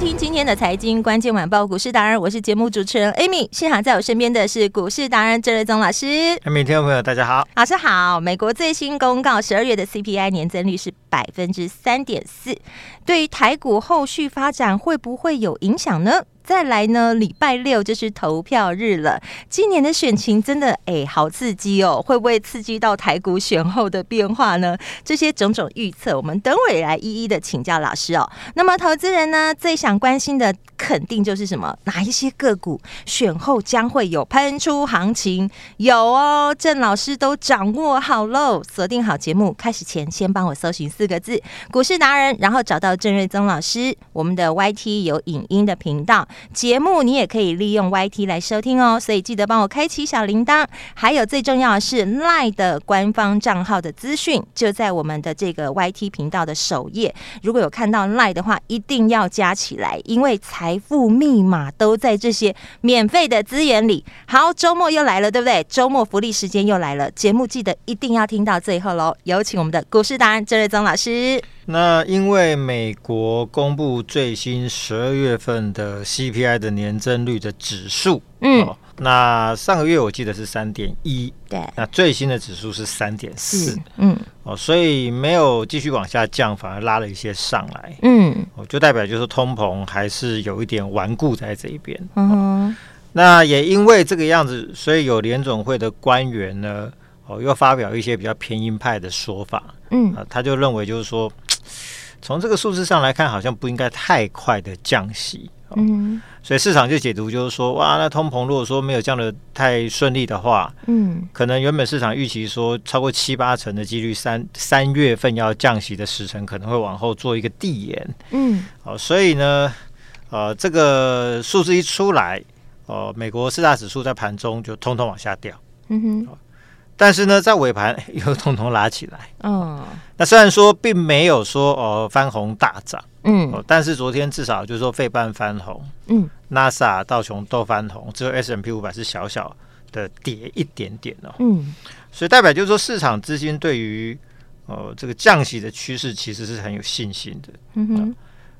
听今天的财经关键晚报股市达人，我是节目主持人 Amy。现场在我身边的是股市达人郑瑞宗老师。Amy，听众朋友大家好，老师好。美国最新公告，十二月的 CPI 年增率是百分之三点四，对于台股后续发展会不会有影响呢？再来呢，礼拜六就是投票日了。今年的选情真的哎，好刺激哦！会不会刺激到台股选后的变化呢？这些种种预测，我们等会来一一的请教老师哦。那么，投资人呢最想关心的，肯定就是什么？哪一些个股选后将会有喷出行情？有哦，郑老师都掌握好喽。锁定好节目，开始前先帮我搜寻四个字“股市达人”，然后找到郑瑞宗老师。我们的 YT 有影音的频道。节目你也可以利用 YT 来收听哦，所以记得帮我开启小铃铛。还有最重要的是 LINE 的官方账号的资讯就在我们的这个 YT 频道的首页。如果有看到 LINE 的话，一定要加起来，因为财富密码都在这些免费的资源里。好，周末又来了，对不对？周末福利时间又来了，节目记得一定要听到最后喽。有请我们的股市达人郑瑞宗老师。那因为美国公布最新十二月份的 CPI 的年增率的指数，嗯、哦，那上个月我记得是三点一，对，那最新的指数是三点四，嗯，哦，所以没有继续往下降，反而拉了一些上来，嗯，哦，就代表就是通膨还是有一点顽固在这一边，嗯、哦，那也因为这个样子，所以有联总会的官员呢，哦，又发表一些比较偏鹰派的说法，嗯，啊，他就认为就是说。从这个数字上来看，好像不应该太快的降息，哦、嗯，所以市场就解读就是说，哇，那通膨如果说没有降的太顺利的话，嗯，可能原本市场预期说超过七八成的几率，三三月份要降息的时程可能会往后做一个递延，嗯，好、哦，所以呢，呃，这个数字一出来，哦、呃，美国四大指数在盘中就通通往下掉，嗯哼。哦但是呢，在尾盘又通通拉起来。哦，那虽然说并没有说哦翻红大涨，嗯，但是昨天至少就是说费半翻红，嗯，纳斯达克道琼都翻红，只有 S M P 五百是小小的跌一点点哦，嗯，所以代表就是说市场资金对于呃这个降息的趋势其实是很有信心的，嗯哼，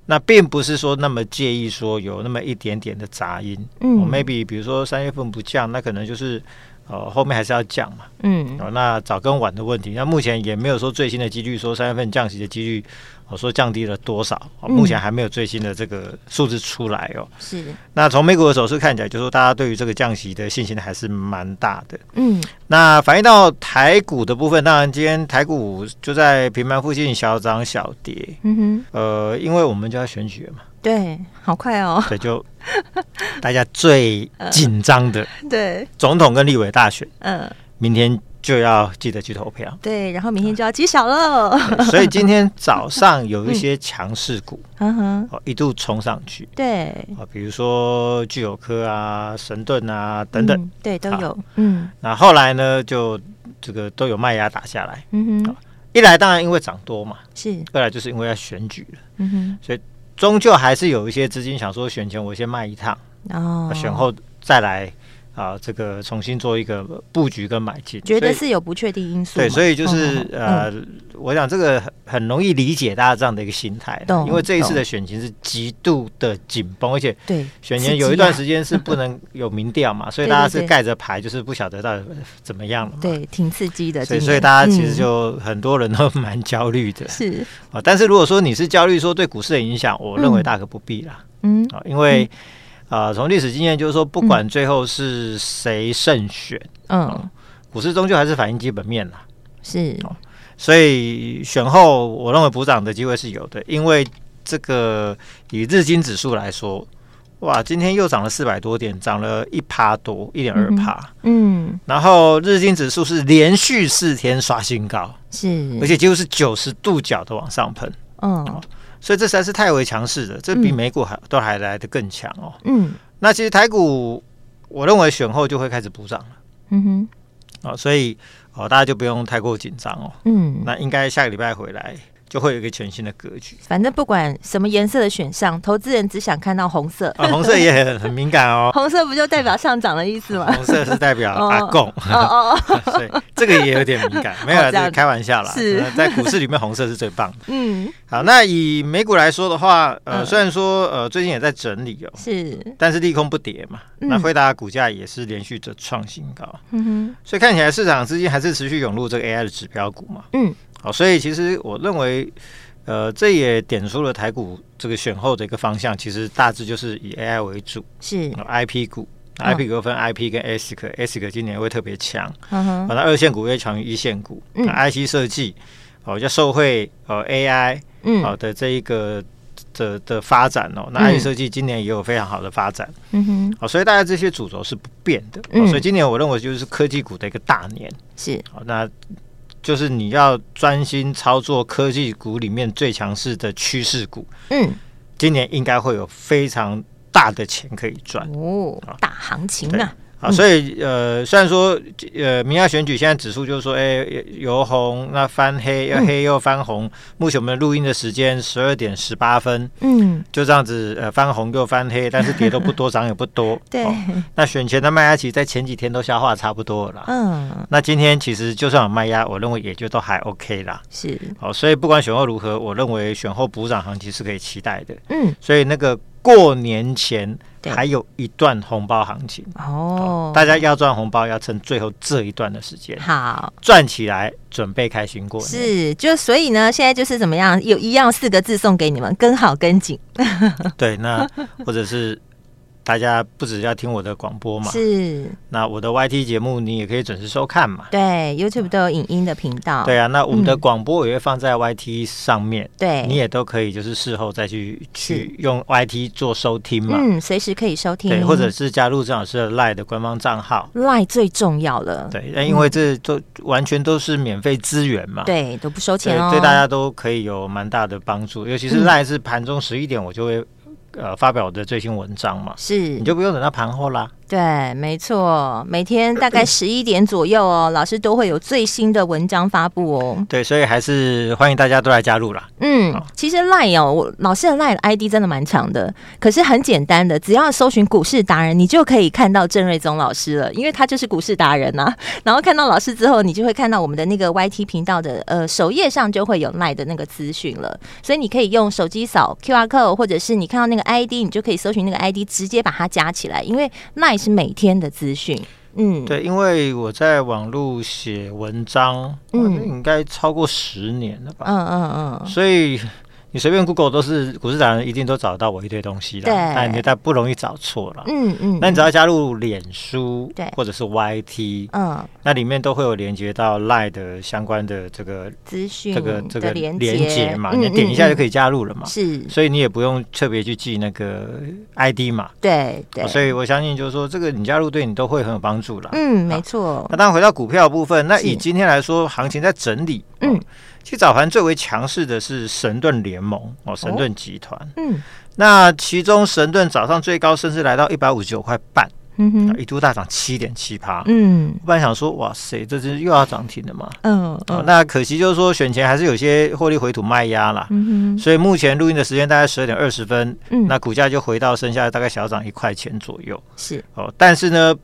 那并不是说那么介意说有那么一点点的杂音，嗯，maybe 比如说三月份不降，那可能就是。哦，后面还是要降嘛，嗯，哦，那早跟晚的问题，那目前也没有说最新的几率，说三月份降息的几率，我说降低了多少，目前还没有最新的这个数字出来哦。是，那从美股的走势看起来，就是说大家对于这个降息的信心还是蛮大的。嗯，那反映到台股的部分，当然今天台股就在平盘附近小涨小跌。嗯哼，呃，因为我们就要选举了嘛。对，好快哦。对，就大家最 紧张的，对，总统跟立委大选，嗯，明天就要记得去投票。对，然后明天就要揭晓了。所以今天早上有一些强势股，嗯哼，哦，一度冲上去。对，啊，比如说聚友科啊、神盾啊等等，对，都有。嗯，那后来呢，就这个都有卖压打下来。嗯哼，一来当然因为涨多嘛，是；二来就是因为要选举了。嗯哼，所以。终究还是有一些资金想说，选前我先卖一趟，哦，选后再来啊，这个重新做一个布局跟买进，觉得是有不确定因素。对，所以就是、哦、呃，嗯、我想这个很容易理解大家这样的一个心态，因为这一次的选情是极度的紧绷，而且对选前有一段时间是不能有民调嘛，所以大家是盖着牌，就是不晓得到底怎么样了嘛。对，挺刺激的。所以，所以大家其实就很多人都蛮焦虑的。是啊，但是如果说你是焦虑说对股市的影响，我认为大可不必啦。嗯啊，因为。啊，从历史经验就是说，不管最后是谁胜选，嗯，嗯，股市终究还是反映基本面啦。是，所以选后我认为补涨的机会是有的，因为这个以日经指数来说，哇，今天又涨了四百多点，涨了一趴多，一点二趴。嗯，然后日经指数是连续四天刷新高，是，而且几乎是九十度角的往上喷。嗯、哦，所以这实在是太为强势了，这比美股还、嗯、都还来得更强哦。嗯，那其实台股，我认为选后就会开始补涨了。嗯哼，哦，所以哦，大家就不用太过紧张哦。嗯，那应该下个礼拜回来。就会有一个全新的格局。反正不管什么颜色的选项，投资人只想看到红色。啊，红色也很很敏感哦。红色不就代表上涨的意思吗？红色是代表阿贡。哦哦哦，所以这个也有点敏感。没有，这是开玩笑啦。是，在股市里面，红色是最棒的。嗯，好，那以美股来说的话，呃，虽然说呃最近也在整理哦，是，但是利空不跌嘛。那辉达股价也是连续的创新高。嗯哼，所以看起来市场资金还是持续涌入这个 AI 的指标股嘛。嗯，好，所以其实我认为。呃，这也点出了台股这个选后的一个方向，其实大致就是以 AI 为主，是。IP 股，IP 股分 IP 跟 ASIC，ASIC 今年会特别强，嗯哼，反正二线股会强于一线股，嗯，IC 设计哦，叫受惠呃 AI 嗯好的这一个的的发展哦，那 IC 设计今年也有非常好的发展，嗯哼，好，所以大家这些主轴是不变的，所以今年我认为就是科技股的一个大年，是。好那。就是你要专心操作科技股里面最强势的趋势股，嗯，今年应该会有非常大的钱可以赚。哦，大行情啊。啊，所以呃，虽然说呃，明亚选举现在指数就是说，哎、欸，由红那翻黑，又黑又翻红。嗯、目前我们录音的时间十二点十八分，嗯，就这样子，呃，翻红又翻黑，但是跌都不多，涨也不多。对、哦，那选前的卖压其实，在前几天都消化差不多了。嗯，那今天其实就算有卖压，我认为也就都还 OK 啦。是，哦，所以不管选后如何，我认为选后补涨行情是可以期待的。嗯，所以那个过年前。还有一段红包行情哦，大家要赚红包要趁最后这一段的时间，好赚起来，准备开心过年。是，就所以呢，现在就是怎么样，有一样四个字送给你们：跟好跟紧。对，那或者是。大家不只要听我的广播嘛，是。那我的 YT 节目你也可以准时收看嘛。对，YouTube 都有影音的频道。对啊，那我们的广播也会放在 YT 上面。对，你也都可以，就是事后再去去用 YT 做收听嘛。嗯，随时可以收听。对，或者是加入郑老师的 Line 的官方账号。Line 最重要了。对，那因为这都完全都是免费资源嘛。对，都不收钱哦。对，大家都可以有蛮大的帮助，尤其是 Line 是盘中十一点我就会。呃，发表我的最新文章嘛，是，你就不用等到盘后啦。对，没错，每天大概 十一点左右哦，老师都会有最新的文章发布哦。对，所以还是欢迎大家都来加入啦。嗯，哦、其实 Line 哦，我老师的 Line 的 ID 真的蛮长的，可是很简单的，只要搜寻股市达人，你就可以看到郑瑞宗老师了，因为他就是股市达人呐、啊。然后看到老师之后，你就会看到我们的那个 YT 频道的呃首页上就会有 Line 的那个资讯了，所以你可以用手机扫 QR code，或者是你看到那个 ID，你就可以搜寻那个 ID，直接把它加起来，因为 Line 是每天的资讯，嗯，对，因为我在网络写文章，嗯，应该超过十年了吧，嗯嗯嗯，所以。你随便 Google 都是股市达人，一定都找得到我一堆东西的，但你但不容易找错了。嗯嗯，那你只要加入脸书，对，或者是 YT，嗯，那里面都会有连接到 Line 的相关的这个资讯，这个这个连接嘛，你点一下就可以加入了嘛。是，所以你也不用特别去记那个 ID 嘛。对对，所以我相信就是说，这个你加入对你都会很有帮助了。嗯，没错。那当然回到股票部分，那以今天来说，行情在整理，嗯。其实早盘最为强势的是神盾联盟哦，神盾集团。嗯，那其中神盾早上最高甚至来到一百五十九块半，嗯哼，一度大涨七点七趴。嗯，我本来想说，哇塞，这是又要涨停了嘛？嗯，哦，那可惜就是说，选前还是有些获利回吐卖压啦。嗯哼，所以目前录音的时间大概十二点二十分，嗯，那股价就回到剩下大概小涨一块钱左右。是哦，但是呢。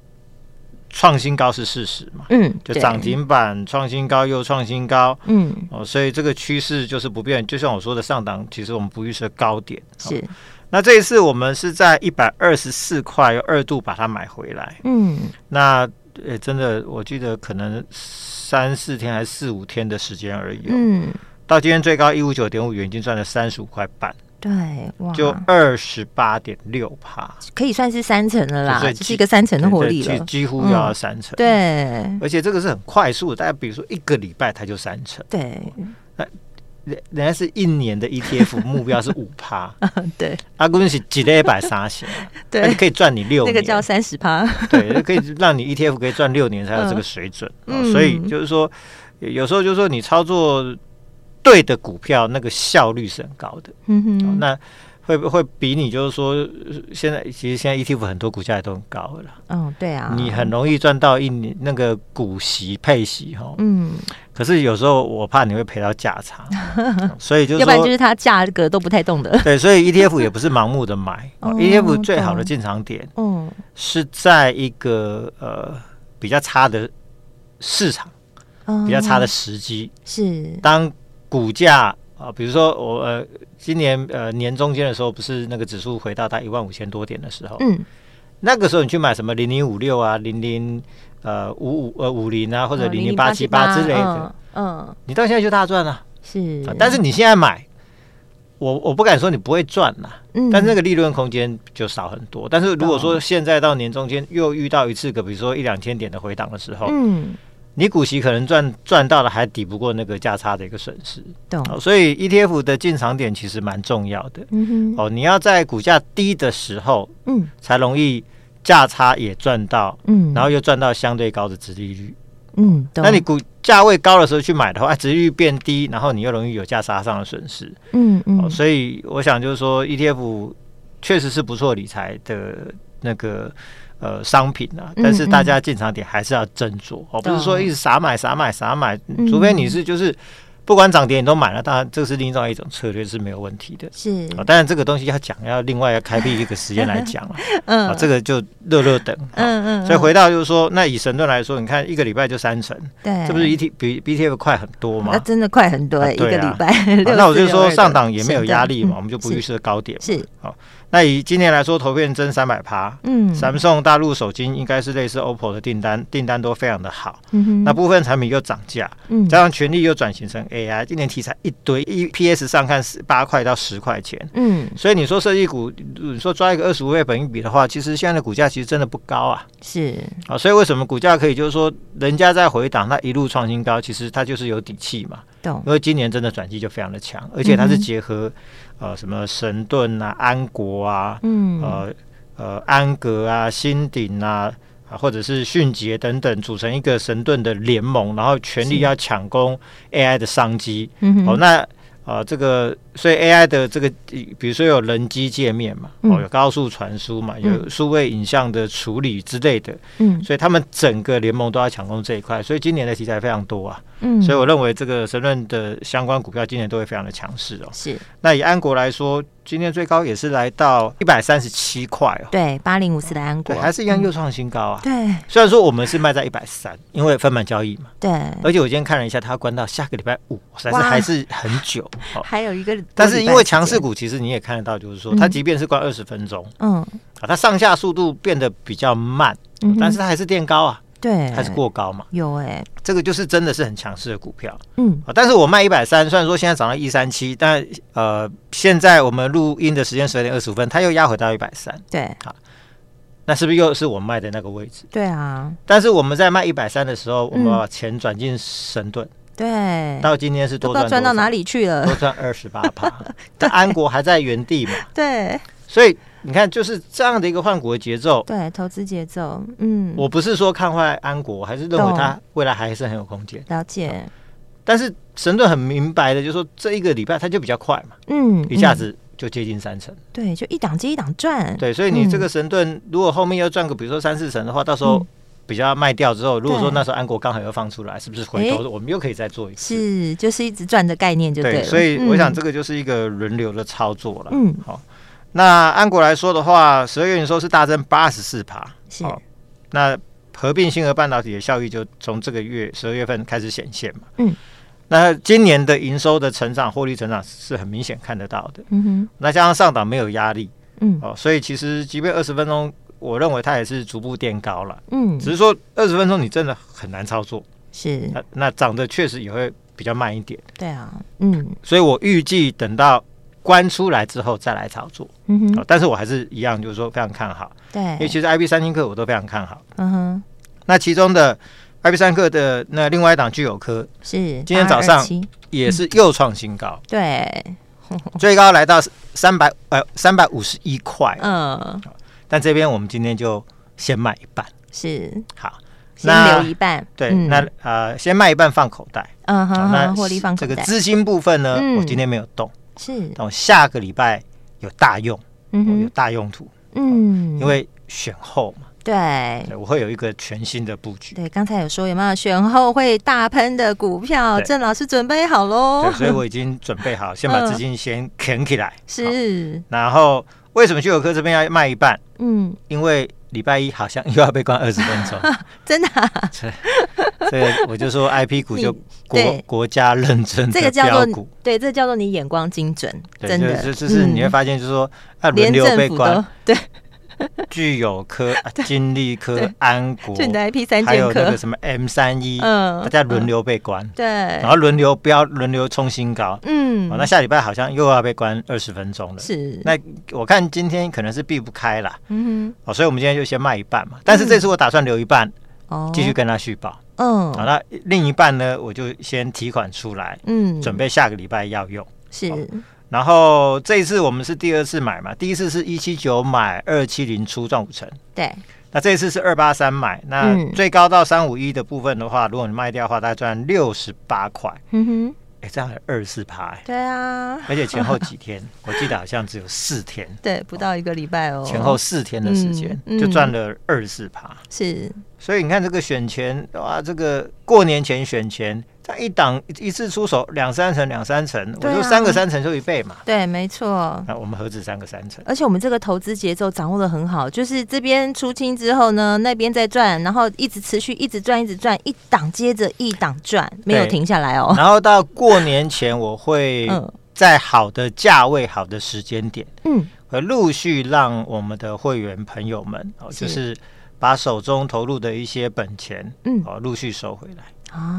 创新高是事实嘛？嗯，就涨停板创新高又创新高，嗯，哦，所以这个趋势就是不变。就像我说的，上档其实我们不预设高点，是。那这一次我们是在一百二十四块又二度把它买回来，嗯，那呃真的，我记得可能三四天还是四五天的时间而已，嗯，到今天最高一五九点五元，已经赚了三十五块半。对，哇，就二十八点六趴，可以算是三成了啦，这是一个三成的活力了，几乎要三成。对，而且这个是很快速的，大家比如说一个礼拜它就三成。对，那人人家是一年的 ETF 目标是五趴，对，阿公是几类一百三十，对，可以赚你六年，那个叫三十趴，对，可以让你 ETF 可以赚六年才有这个水准，嗯、所以就是说，有时候就是说你操作对的股票，那个效率是很高的，嗯哼，那。会不会比你就是说，现在其实现在 ETF 很多股价也都很高了。嗯，对啊，你很容易赚到一年那个股息配息哈。嗯，可是有时候我怕你会赔到价差，所以就是要不然就是它价格都不太动的。对，所以 ETF 也不是盲目的买。哦，ETF 最好的进场点，嗯，是在一个呃比较差的市场，比较差的时机，是当股价。啊，比如说我呃，今年呃年中间的时候，不是那个指数回到它一万五千多点的时候，嗯，那个时候你去买什么零零五六啊，零零呃五五呃五零啊，或者零零八七八之类的，嗯，你到现在就大赚了，是，但是你现在买，我我不敢说你不会赚呐，嗯，但是那个利润空间就少很多。但是如果说现在到年中间又遇到一次个，比如说一两千点的回档的时候，嗯。你股息可能赚赚到了，还抵不过那个价差的一个损失。懂、哦。所以 ETF 的进场点其实蛮重要的。嗯哼。哦，你要在股价低的时候，嗯，才容易价差也赚到，嗯，然后又赚到相对高的殖利率。嗯。那你股价位高的时候去买的话，殖利率变低，然后你又容易有价差上的损失。嗯嗯、哦。所以我想就是说，ETF 确实是不错理财的那个。呃，商品啊，但是大家进场点还是要斟酌哦，不是说一直傻买傻买傻买，除非你是就是不管涨跌你都买了，当然这是另外一种策略是没有问题的。是，当然这个东西要讲，要另外要开辟一个时间来讲了。嗯，这个就热热等。嗯嗯。所以回到就是说，那以神盾来说，你看一个礼拜就三成，对，这不是 E T 比 B T F 快很多吗？那真的快很多，一个礼拜。那我就说上档也没有压力嘛，我们就不预设高点。是，好。那以今年来说，投片增三百趴，嗯，Samsung 大陆手机应该是类似 OPPO 的订单，订单都非常的好，嗯哼，那部分产品又涨价，嗯，加上权力又转型成 AI，今年题材一堆，EPS 上看是八块到十块钱，嗯，所以你说设计股，你说抓一个二十五倍本益比的话，其实现在的股价其实真的不高啊，是，啊，所以为什么股价可以就是说人家在回档，它一路创新高，其实它就是有底气嘛，懂，因为今年真的转机就非常的强，而且它是结合。呃，什么神盾啊，安国啊，嗯，呃呃，安格啊，新鼎啊，啊，或者是迅捷等等，组成一个神盾的联盟，然后全力要抢攻 AI 的商机。嗯哼，哦，那。啊、呃，这个所以 AI 的这个，比如说有人机界面嘛，嗯、哦，有高速传输嘛，有数位影像的处理之类的，嗯，所以他们整个联盟都要抢攻这一块，所以今年的题材非常多啊，嗯，所以我认为这个神论的相关股票今年都会非常的强势哦。是，那以安国来说。今天最高也是来到一百三十七块哦。对，八零五四的安国还是一样又创新高啊。对，虽然说我们是卖在一百三，因为分盘交易嘛。对。而且我今天看了一下，它关到下个礼拜五，但是还是很久。还有一个，但是因为强势股，其实你也看得到，就是说它即便是关二十分钟，嗯，啊，它上下速度变得比较慢，但是它还是垫高啊。对，还是过高嘛？有哎、欸，这个就是真的是很强势的股票。嗯，但是我卖一百三，虽然说现在涨到一三七，但呃，现在我们录音的时间十二点二十五分，它又压回到一百三。对，好，那是不是又是我卖的那个位置？对啊。但是我们在卖一百三的时候，我们把钱转进神盾。对，到今天是多赚到哪里去了？多赚二十八趴。但安国还在原地嘛？对，所以。你看，就是这样的一个换股的节奏，对，投资节奏，嗯，我不是说看坏安国，还是认为它未来还是很有空间。了解，但是神盾很明白的，就是说这一个礼拜它就比较快嘛，嗯，一下子就接近三成，对，就一档接一档赚，对，所以你这个神盾如果后面要赚个比如说三四成的话，到时候比较卖掉之后，如果说那时候安国刚好又放出来，是不是回头我们又可以再做一次？是，就是一直赚的概念就对了。所以我想这个就是一个轮流的操作了，嗯，好。那安国来说的话，十二月营收是大增八十四趴，是。那合并星河半导体的效益就从这个月十二月份开始显现嘛。嗯。那今年的营收的成长、获利成长是很明显看得到的。嗯哼。那加上上档没有压力，嗯。哦，所以其实即便二十分钟，我认为它也是逐步垫高了。嗯。只是说二十分钟你真的很难操作。是。那那涨得确实也会比较慢一点。对啊。嗯。所以我预计等到。关出来之后再来炒作，嗯哼，但是我还是一样，就是说非常看好，对，因为其实 IB 三星科我都非常看好，嗯哼，那其中的 IB 三克的那另外一档聚友科是今天早上也是又创新高，嗯、对，最高来到三百呃三百五十一块，嗯，但这边我们今天就先卖一半，是。好，先留一半，对，嗯、那呃先卖一半放口袋，嗯哼，那获利放口袋，这个资金部分呢，嗯、我今天没有动，是，但我下个礼拜有大用，嗯，有大用途，嗯，因为选后嘛。对，我会有一个全新的布局。对，刚才有说有没有选后会大喷的股票？郑老师准备好喽。对，所以我已经准备好，先把资金先啃起来。是。然后为什么聚友科这边要卖一半？嗯，因为礼拜一好像又要被关二十分钟。真的？所以我就说 IP 股就国国家认证的标股。对，这叫做你眼光精准。真的，就就是你会发现，就是说啊，轮流被关。对。具有科、金利科、安国，还有那个什么 M 三一，嗯，大家轮流被关，对，然后轮流不要轮流冲新高，嗯，那下礼拜好像又要被关二十分钟了，是，那我看今天可能是避不开了，嗯，哦，所以我们今天就先卖一半嘛，但是这次我打算留一半，哦，继续跟他续保，嗯，好，那另一半呢，我就先提款出来，嗯，准备下个礼拜要用，是。然后这一次我们是第二次买嘛，第一次是一七九买二七零出赚五成，对。那这一次是二八三买，那最高到三五一的部分的话，如果你卖掉的话，大概赚六十八块。嗯哼。哎，这样还二十四趴哎。对啊。而且前后几天，我记得好像只有四天。对，不到一个礼拜哦。前后四天的时间就赚了二十四趴。是。所以你看这个选前哇，这个过年前选前。它一档一次出手两三成两三成，我说三个三成就一倍嘛。对，没错。那我们何止三个三成？而且我们这个投资节奏掌握的很好，就是这边出清之后呢，那边再赚，然后一直持续一直赚，一直赚，一档接着一档赚，没有停下来哦。然后到过年前，我会 在好的价位、好的时间点，嗯，会陆续让我们的会员朋友们哦，就是把手中投入的一些本钱，嗯，哦，陆续收回来。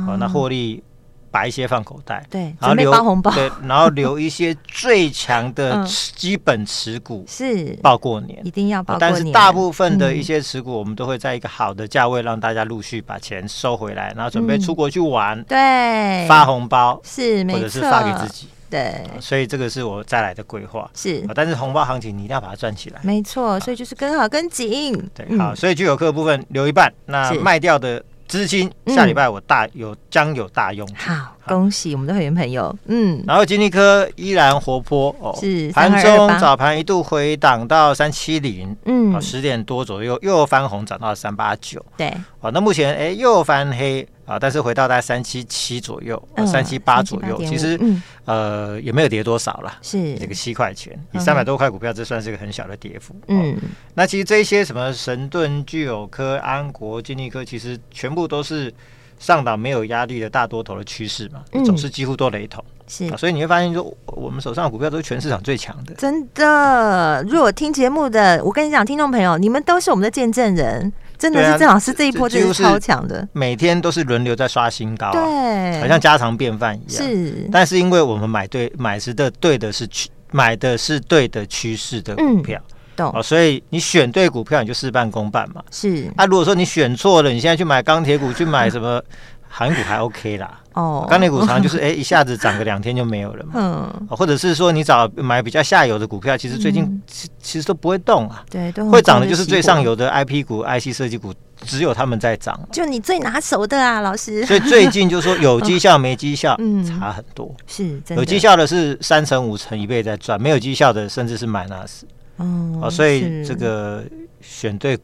哦，那获利把一些放口袋，对，然后留包红包，对，然后留一些最强的基本持股是。报过年，一定要报。但是大部分的一些持股，我们都会在一个好的价位让大家陆续把钱收回来，然后准备出国去玩，对，发红包是，或者是发给自己，对。所以这个是我再来的规划，是。但是红包行情你一定要把它赚起来，没错。所以就是跟好跟紧，对，好。所以具有客部分留一半，那卖掉的。资金下礼拜我大有将有大用，好，恭喜我们的会员朋友，嗯，然后金利科依然活泼哦，是盘中早盘一度回档到三七零，嗯，十点多左右又翻红涨到三八九，对，哦，那目前哎又翻黑。啊，但是回到大概三七七左右，三七八左右，其实呃也没有跌多少了，是这个七块钱，以三百多块股票，这算是一个很小的跌幅。嗯，那其实这些什么神盾、聚友科、安国、金利科，其实全部都是上档没有压力的大多头的趋势嘛，总是几乎都雷同。是，所以你会发现说，我们手上的股票都是全市场最强的。真的，如果听节目的，我跟你讲，听众朋友，你们都是我们的见证人。真的是郑老师这一波就是超强的，每天都是轮流在刷新高，对，好像家常便饭一样。是，但是因为我们买对买是的对的是趋，买的是对的趋势的股票，懂哦，所以你选对股票，你就事半功半嘛。是，那如果说你选错了，你现在去买钢铁股，去买什么？韩股还 OK 啦，哦，钢铁股常常就是哎一下子涨个两天就没有了嘛，嗯，或者是说你找买比较下游的股票，其实最近其其实都不会动啊，对，会涨的就是最上游的 IP 股、IC 设计股，只有他们在涨，就你最拿手的啊，老师。所以最近就说有绩效没绩效，嗯，差很多，是有绩效的是三成五成一倍在赚，没有绩效的甚至是 minus，哦，所以这个选对。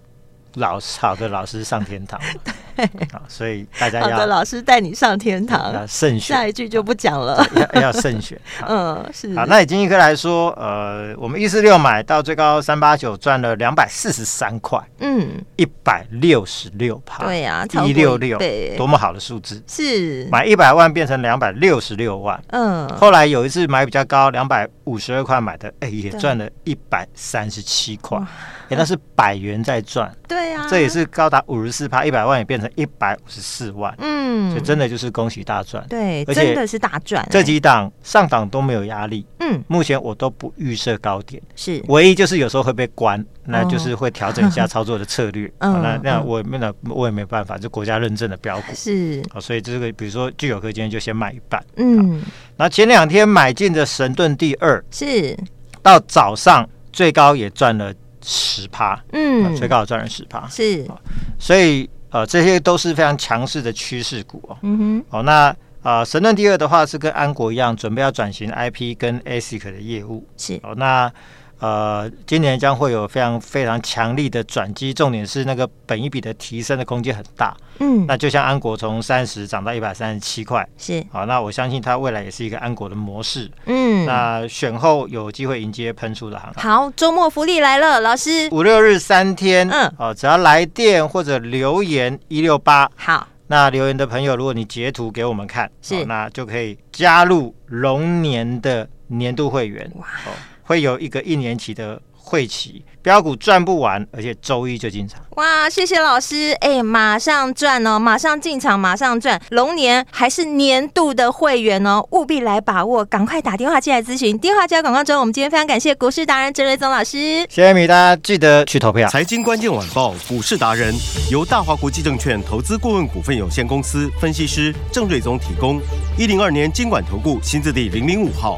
老师，好的老师上天堂，对，所以大家要好的老师带你上天堂，要慎选。下一句就不讲了，要要慎选。嗯，是。好，那以金利科来说，呃，我们一四六买到最高三八九，赚了两百四十三块，嗯，一百六十六趴，对呀，一六六，对，多么好的数字，是买一百万变成两百六十六万，嗯，后来有一次买比较高，两百五十二块买的，哎，也赚了一百三十七块。那是百元在赚，对呀，这也是高达五十四趴，一百万也变一百五十四万，嗯，所以真的就是恭喜大赚，对，真的是大赚。这几档上档都没有压力，嗯，目前我都不预设高点，是。唯一就是有时候会被关，那就是会调整一下操作的策略，嗯，那那我那我也没办法，就国家认证的标股。是，所以这个比如说聚友科今天就先买一半，嗯，那前两天买进的神盾第二是。到早上最高也赚了。十趴，嗯，最高有赚了十趴，是，所以呃，这些都是非常强势的趋势股哦。嗯哼，哦，那呃，神盾第二的话是跟安国一样，准备要转型 IP 跟 ASIC 的业务，是哦，那。呃，今年将会有非常非常强力的转机，重点是那个本一比的提升的空间很大。嗯，那就像安国从三十涨到一百三十七块，是。好，那我相信它未来也是一个安国的模式。嗯，那选后有机会迎接喷出的行情。好，周末福利来了，老师，五六日三天，嗯，哦，只要来电或者留言一六八，好，那留言的朋友，如果你截图给我们看，是，哦，那就可以加入龙年的年度会员，哇，哦，会有一个一年期的。会期标股赚不完，而且周一就进场。哇，谢谢老师，哎，马上赚哦，马上进场，马上赚。龙年还是年度的会员哦，务必来把握，赶快打电话进来咨询。电话加广告中，我们今天非常感谢股市达人郑瑞宗老师。谢谢米，大家记得去投票。财经关键晚报股市达人由大华国际证券投资顾问股份有限公司分析师郑瑞宗提供。一零二年经管投顾新字第零零五号。